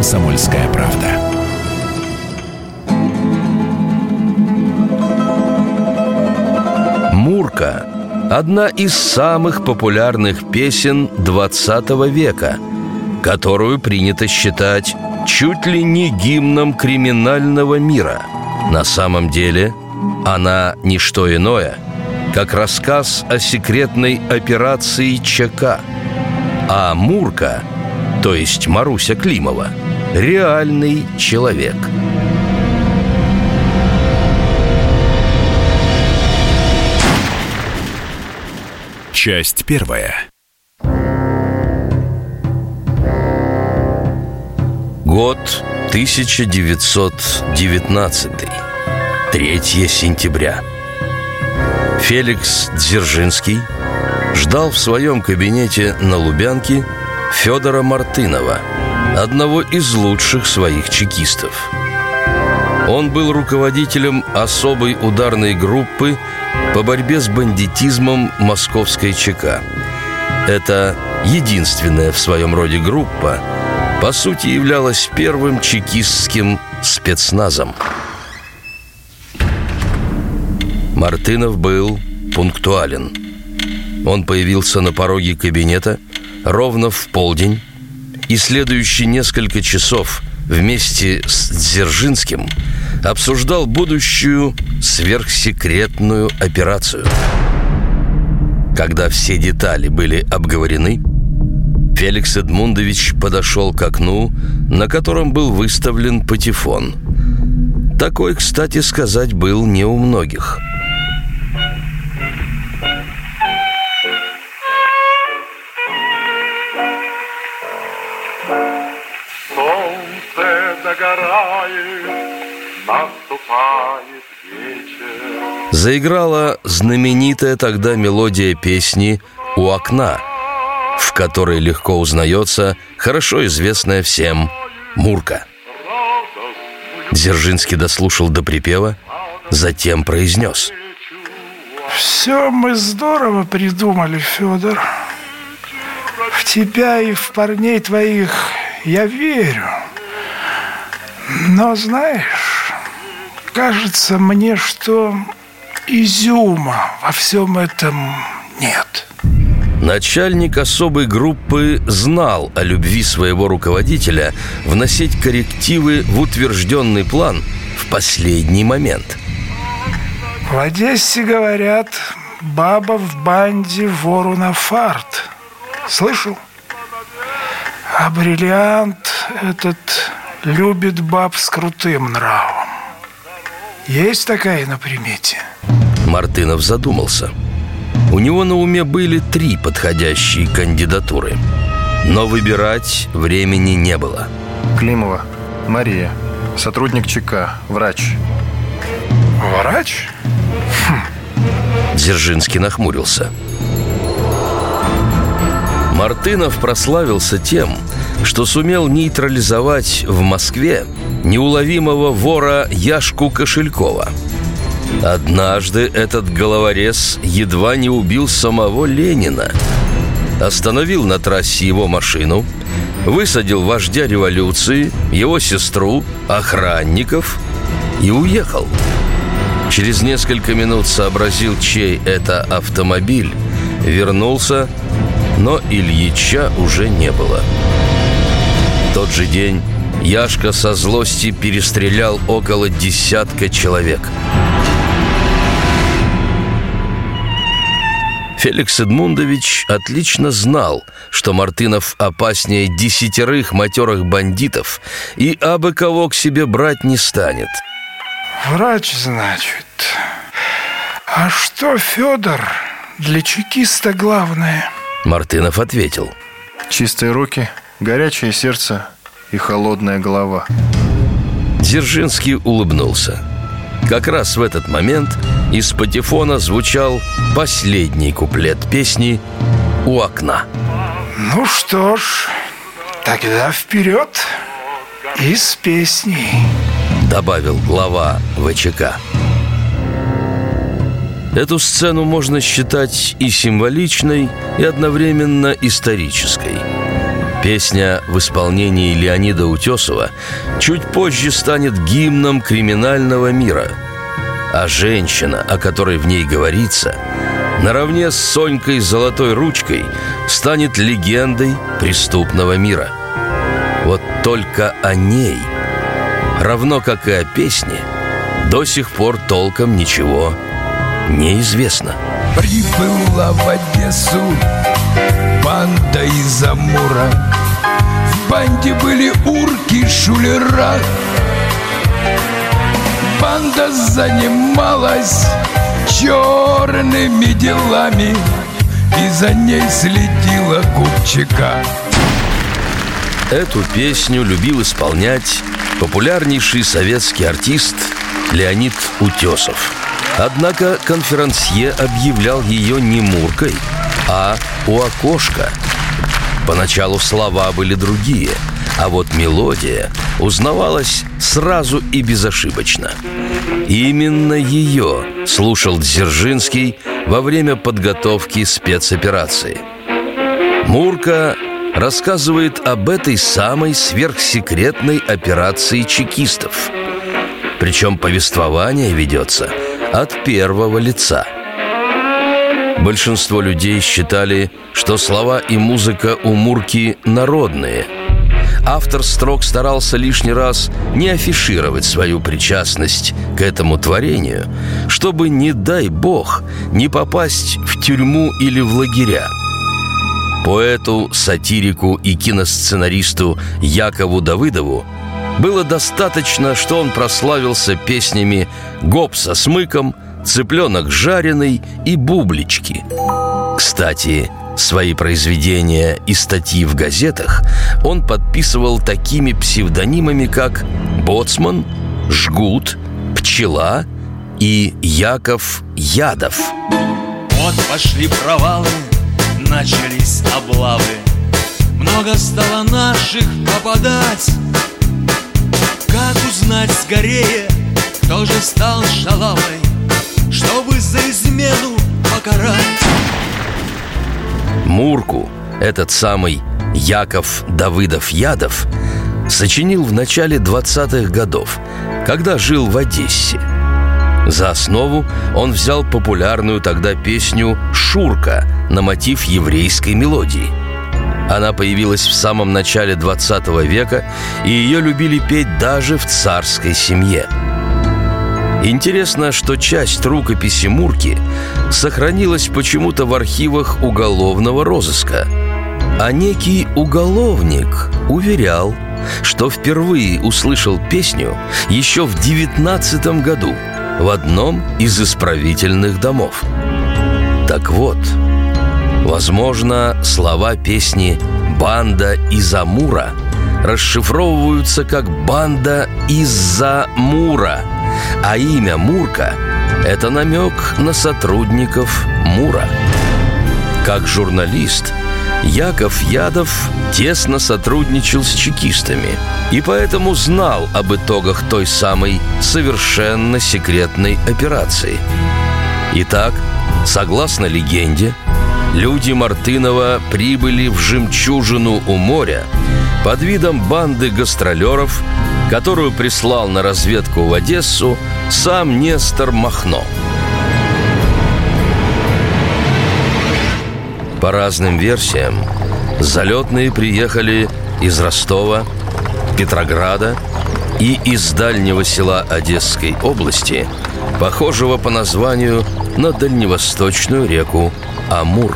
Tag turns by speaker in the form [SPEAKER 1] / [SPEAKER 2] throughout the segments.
[SPEAKER 1] «Комсомольская правда».
[SPEAKER 2] «Мурка» – одна из самых популярных песен 20 века, которую принято считать чуть ли не гимном криминального мира. На самом деле она не что иное, как рассказ о секретной операции ЧК. А Мурка, то есть Маруся Климова, реальный человек –
[SPEAKER 1] Часть первая.
[SPEAKER 2] Год 1919. 3 сентября. Феликс Дзержинский ждал в своем кабинете на Лубянке Федора Мартынова, одного из лучших своих чекистов. Он был руководителем особой ударной группы по борьбе с бандитизмом московской ЧК. Это единственная в своем роде группа, по сути, являлась первым чекистским спецназом. Мартынов был пунктуален. Он появился на пороге кабинета ровно в полдень, и следующие несколько часов вместе с Дзержинским обсуждал будущую сверхсекретную операцию. Когда все детали были обговорены, Феликс Эдмундович подошел к окну, на котором был выставлен патефон. Такой, кстати сказать, был не у многих –
[SPEAKER 3] наступает вечер.
[SPEAKER 2] Заиграла знаменитая тогда мелодия песни «У окна», в которой легко узнается хорошо известная всем «Мурка». Дзержинский дослушал до припева, затем произнес
[SPEAKER 4] Все мы здорово придумали, Федор В тебя и в парней твоих я верю Но знаешь, кажется мне, что изюма во всем этом нет
[SPEAKER 2] Начальник особой группы знал о любви своего руководителя вносить коррективы в утвержденный план в последний момент.
[SPEAKER 4] В Одессе говорят, баба в банде вору на фарт. Слышал? А бриллиант этот любит баб с крутым нравом. Есть такая на примете?
[SPEAKER 2] Мартынов задумался – у него на уме были три подходящие кандидатуры. Но выбирать времени не было.
[SPEAKER 5] Климова, Мария, сотрудник ЧК, врач.
[SPEAKER 4] Врач?
[SPEAKER 2] Хм. Дзержинский нахмурился. Мартынов прославился тем, что сумел нейтрализовать в Москве неуловимого вора Яшку Кошелькова – Однажды этот головорез едва не убил самого Ленина. Остановил на трассе его машину, высадил вождя революции, его сестру, охранников и уехал. Через несколько минут сообразил, чей это автомобиль, вернулся, но Ильича уже не было. В тот же день Яшка со злости перестрелял около десятка человек – Феликс Эдмундович отлично знал, что Мартынов опаснее десятерых матерых бандитов и абы кого к себе брать не станет.
[SPEAKER 4] Врач, значит. А что, Федор, для чекиста главное?
[SPEAKER 2] Мартынов ответил.
[SPEAKER 5] Чистые руки, горячее сердце и холодная голова.
[SPEAKER 2] Дзержинский улыбнулся. Как раз в этот момент из патефона звучал последний куплет песни «У окна».
[SPEAKER 4] Ну что ж, тогда вперед и с песней
[SPEAKER 2] Добавил глава ВЧК Эту сцену можно считать и символичной, и одновременно исторической. Песня в исполнении Леонида Утесова чуть позже станет гимном криминального мира. А женщина, о которой в ней говорится, наравне с Сонькой Золотой Ручкой станет легендой преступного мира. Вот только о ней, равно как и о песне, до сих пор толком ничего неизвестно.
[SPEAKER 6] Прибыла в Одессу банда из Амура В банде были урки, шулера Банда занималась черными делами И за ней следила Купчика
[SPEAKER 2] Эту песню любил исполнять популярнейший советский артист Леонид Утесов. Однако конферансье объявлял ее не Муркой, а у окошка. Поначалу слова были другие, а вот мелодия узнавалась сразу и безошибочно. Именно ее слушал Дзержинский во время подготовки спецоперации. Мурка рассказывает об этой самой сверхсекретной операции чекистов. Причем повествование ведется от первого лица. Большинство людей считали, что слова и музыка у Мурки народные. Автор строк старался лишний раз не афишировать свою причастность к этому творению, чтобы, не дай бог, не попасть в тюрьму или в лагеря – Поэту, сатирику и киносценаристу Якову Давыдову было достаточно, что он прославился песнями «Гоп со смыком», «Цыпленок жареный» и «Бублички». Кстати, свои произведения и статьи в газетах он подписывал такими псевдонимами, как «Боцман», «Жгут», «Пчела» и «Яков Ядов».
[SPEAKER 7] Вот пошли провалы начались облавы Много стало наших попадать Как узнать скорее, кто же стал шалавой Чтобы за измену покарать
[SPEAKER 2] Мурку, этот самый Яков Давыдов-Ядов, сочинил в начале 20-х годов, когда жил в Одессе – за основу он взял популярную тогда песню «Шурка» на мотив еврейской мелодии. Она появилась в самом начале 20 века, и ее любили петь даже в царской семье. Интересно, что часть рукописи Мурки сохранилась почему-то в архивах уголовного розыска. А некий уголовник уверял, что впервые услышал песню еще в 19 году – в одном из исправительных домов. Так вот, возможно, слова песни «Банда из Амура» расшифровываются как «Банда из-за Мура», а имя Мурка – это намек на сотрудников Мура. Как журналист – Яков Ядов тесно сотрудничал с чекистами и поэтому знал об итогах той самой совершенно секретной операции. Итак, согласно легенде, люди Мартынова прибыли в жемчужину у моря под видом банды гастролеров, которую прислал на разведку в Одессу сам Нестор Махно – По разным версиям, залетные приехали из Ростова, Петрограда и из дальнего села Одесской области, похожего по названию на дальневосточную реку Амур.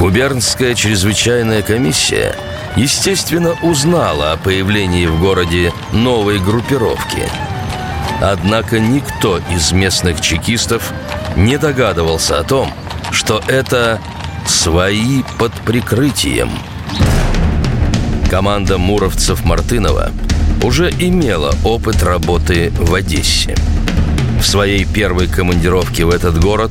[SPEAKER 2] Губернская чрезвычайная комиссия, естественно, узнала о появлении в городе новой группировки. Однако никто из местных чекистов не догадывался о том, что это свои под прикрытием. Команда муровцев-Мартынова уже имела опыт работы в Одессе. В своей первой командировке в этот город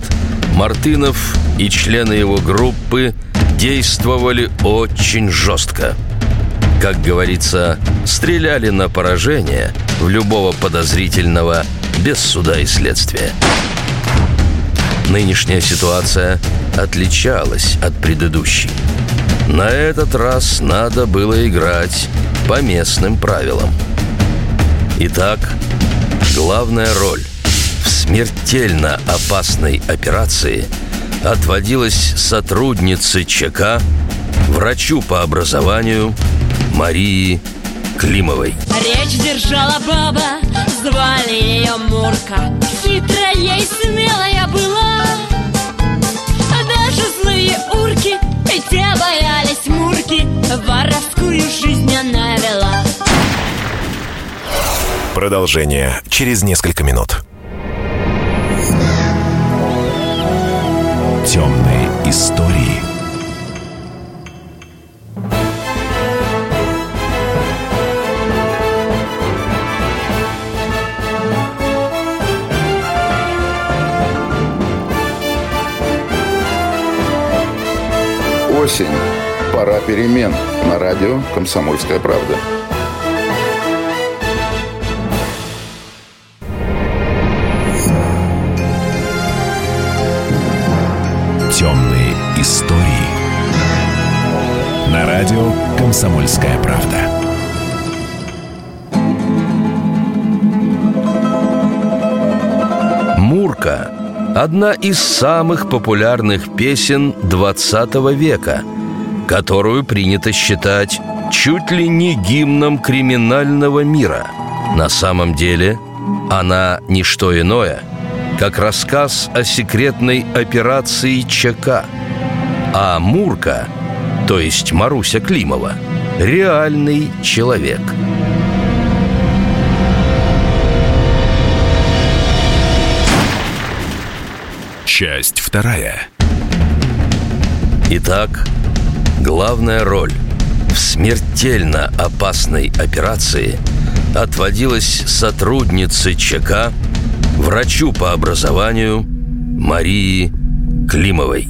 [SPEAKER 2] Мартынов и члены его группы действовали очень жестко. Как говорится, стреляли на поражение в любого подозрительного без суда и следствия. Нынешняя ситуация отличалась от предыдущей. На этот раз надо было играть по местным правилам. Итак, главная роль в смертельно опасной операции отводилась сотруднице ЧК, врачу по образованию Марии Климовой.
[SPEAKER 8] Речь держала баба, звали ее Мурка Хитрая и смелая была Даже злые урки, и те боялись Мурки Воровскую жизнь она вела
[SPEAKER 1] Продолжение через несколько минут. Истории.
[SPEAKER 9] Осень. Пора перемен. На радио «Комсомольская правда».
[SPEAKER 1] На радио Комсомольская правда.
[SPEAKER 2] Мурка – одна из самых популярных песен 20 века, которую принято считать чуть ли не гимном криминального мира. На самом деле она не что иное, как рассказ о секретной операции ЧК. А Мурка, то есть Маруся Климова, реальный человек –
[SPEAKER 1] Часть вторая.
[SPEAKER 2] Итак, главная роль в смертельно опасной операции отводилась сотруднице ЧК, врачу по образованию Марии Климовой.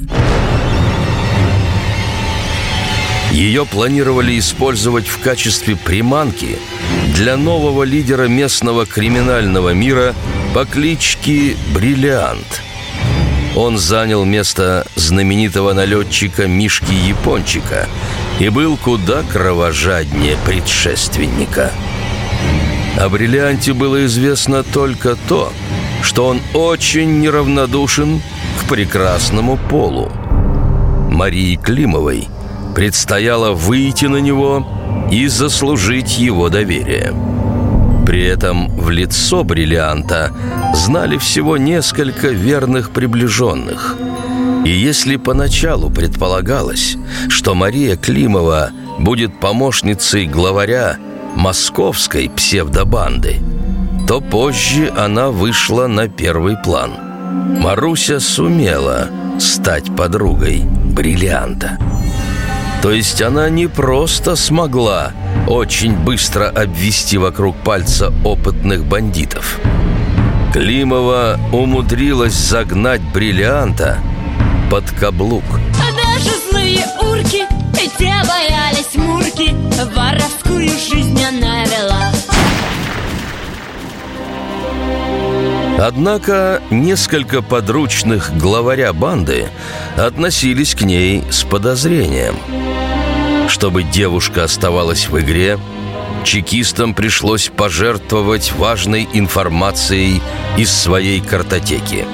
[SPEAKER 2] Ее планировали использовать в качестве приманки для нового лидера местного криминального мира по кличке Бриллиант – он занял место знаменитого налетчика Мишки Япончика и был куда кровожаднее предшественника. О бриллианте было известно только то, что он очень неравнодушен к прекрасному полу. Марии Климовой предстояло выйти на него и заслужить его доверие. При этом в лицо бриллианта знали всего несколько верных приближенных. И если поначалу предполагалось, что Мария Климова будет помощницей главаря московской псевдобанды, то позже она вышла на первый план. Маруся сумела стать подругой бриллианта. То есть она не просто смогла очень быстро обвести вокруг пальца опытных бандитов. Климова умудрилась загнать бриллианта под каблук.
[SPEAKER 8] Злые урки, те боялись Мурки Воровскую жизнь она вела
[SPEAKER 2] Однако несколько подручных главаря банды относились к ней с подозрением. Чтобы девушка оставалась в игре, чекистам пришлось пожертвовать важной информацией из своей картотеки.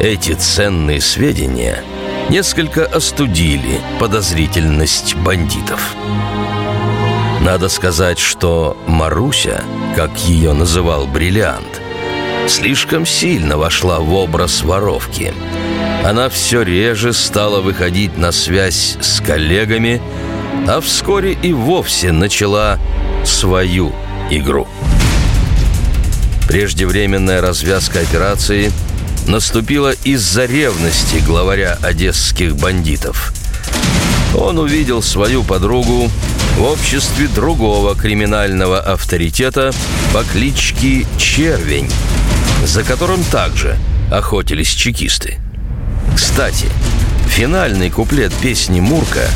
[SPEAKER 2] Эти ценные сведения несколько остудили подозрительность бандитов. Надо сказать, что Маруся, как ее называл Бриллиант, слишком сильно вошла в образ воровки. Она все реже стала выходить на связь с коллегами, а вскоре и вовсе начала свою игру. Преждевременная развязка операции наступила из-за ревности главаря одесских бандитов. Он увидел свою подругу в обществе другого криминального авторитета по кличке Червень, за которым также охотились чекисты. Кстати, финальный куплет песни «Мурка»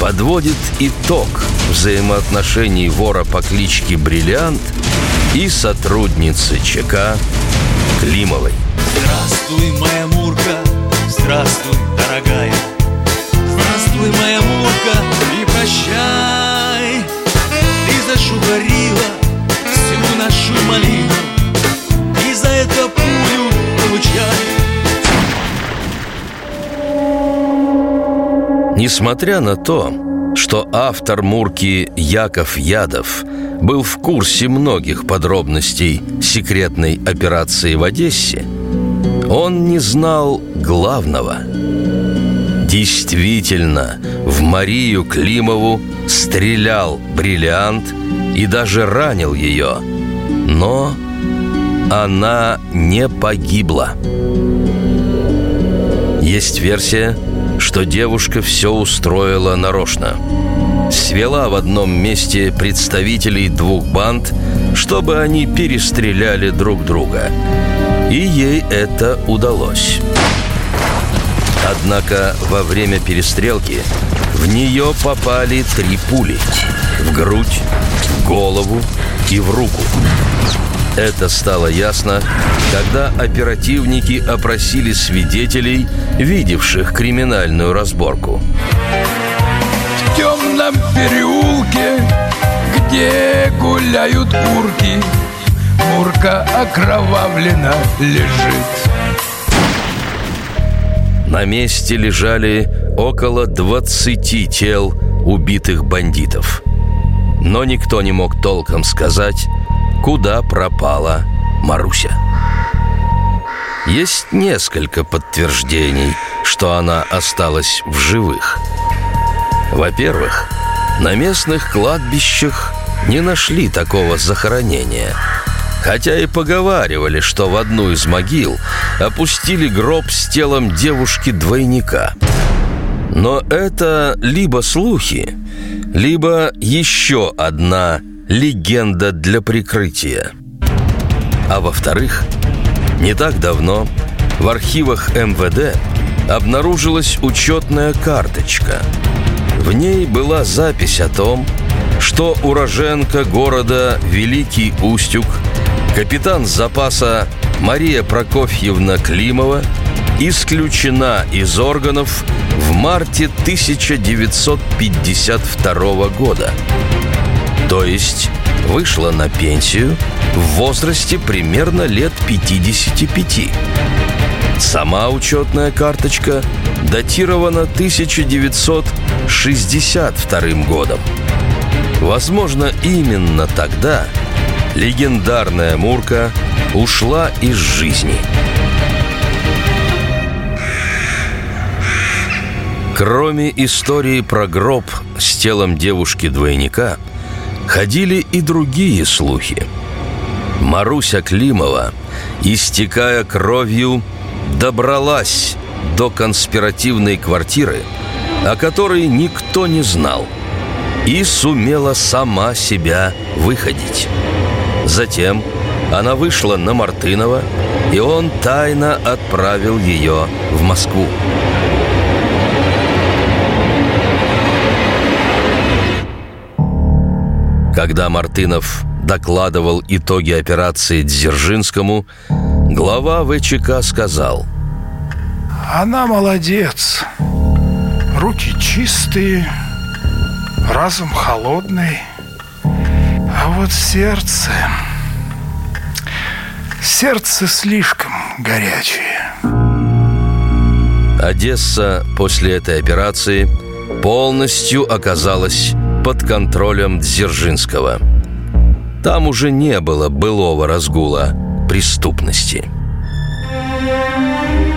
[SPEAKER 2] подводит итог взаимоотношений вора по кличке Бриллиант и сотрудницы ЧК Климовой.
[SPEAKER 7] Здравствуй, моя Мурка, здравствуй, дорогая. Здравствуй, моя Мурка, и прощай. Ты зашугарила всю нашу малину, и за это пулю получай.
[SPEAKER 2] Несмотря на то, что автор Мурки Яков Ядов был в курсе многих подробностей секретной операции в Одессе, он не знал главного. Действительно, в Марию Климову стрелял бриллиант и даже ранил ее. Но она не погибла. Есть версия, что девушка все устроила нарочно. Свела в одном месте представителей двух банд, чтобы они перестреляли друг друга. И ей это удалось. Однако во время перестрелки в нее попали три пули В грудь, в голову и в руку это стало ясно, когда оперативники опросили свидетелей, видевших криминальную разборку.
[SPEAKER 6] В темном переулке, где гуляют урки, Мурка окровавлена лежит.
[SPEAKER 2] На месте лежали около 20 тел убитых бандитов. Но никто не мог толком сказать, куда пропала Маруся. Есть несколько подтверждений, что она осталась в живых. Во-первых, на местных кладбищах не нашли такого захоронения. Хотя и поговаривали, что в одну из могил опустили гроб с телом девушки-двойника. Но это либо слухи, либо еще одна легенда для прикрытия. А во-вторых, не так давно в архивах МВД обнаружилась учетная карточка. В ней была запись о том, что уроженка города Великий Устюг, капитан запаса Мария Прокофьевна Климова исключена из органов в марте 1952 года – то есть вышла на пенсию в возрасте примерно лет 55. Сама учетная карточка датирована 1962 годом. Возможно, именно тогда легендарная Мурка ушла из жизни. Кроме истории про гроб с телом девушки-двойника – ходили и другие слухи. Маруся Климова, истекая кровью, добралась до конспиративной квартиры, о которой никто не знал, и сумела сама себя выходить. Затем она вышла на Мартынова, и он тайно отправил ее в Москву. Когда Мартынов докладывал итоги операции Дзержинскому, глава ВЧК сказал
[SPEAKER 4] Она молодец. Руки чистые, разум холодный А вот сердце... Сердце слишком горячее
[SPEAKER 2] Одесса после этой операции полностью оказалась под контролем Дзержинского. Там уже не было былого разгула преступности.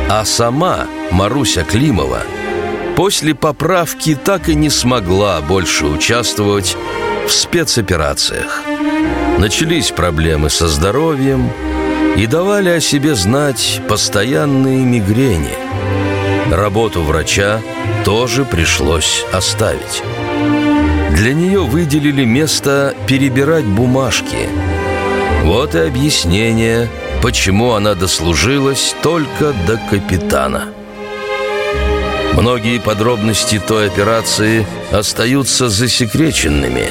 [SPEAKER 2] А сама Маруся Климова после поправки так и не смогла больше участвовать в спецоперациях. Начались проблемы со здоровьем и давали о себе знать постоянные мигрени. Работу врача тоже пришлось оставить. Для нее выделили место перебирать бумажки. Вот и объяснение, почему она дослужилась только до капитана. Многие подробности той операции остаются засекреченными.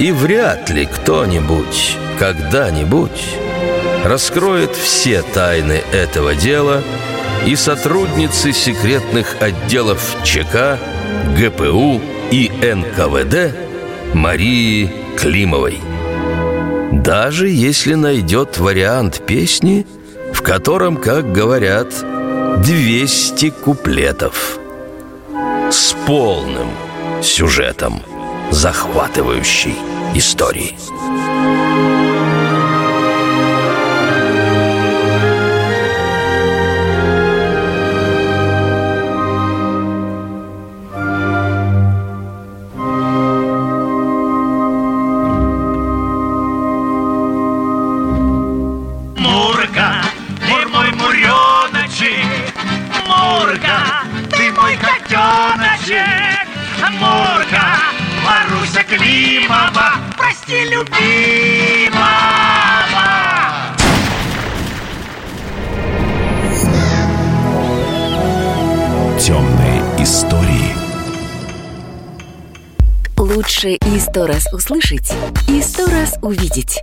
[SPEAKER 2] И вряд ли кто-нибудь, когда-нибудь раскроет все тайны этого дела, и сотрудницы секретных отделов ЧК, ГПУ и НКВД Марии Климовой. Даже если найдет вариант песни, в котором, как говорят, 200 куплетов. с полным сюжетом захватывающей истории.
[SPEAKER 10] Мурка, ты мой котеночек, Мурка, Маруся Климова, прости, любимого.
[SPEAKER 1] Темные истории.
[SPEAKER 11] Лучше и сто раз услышать, и сто раз увидеть.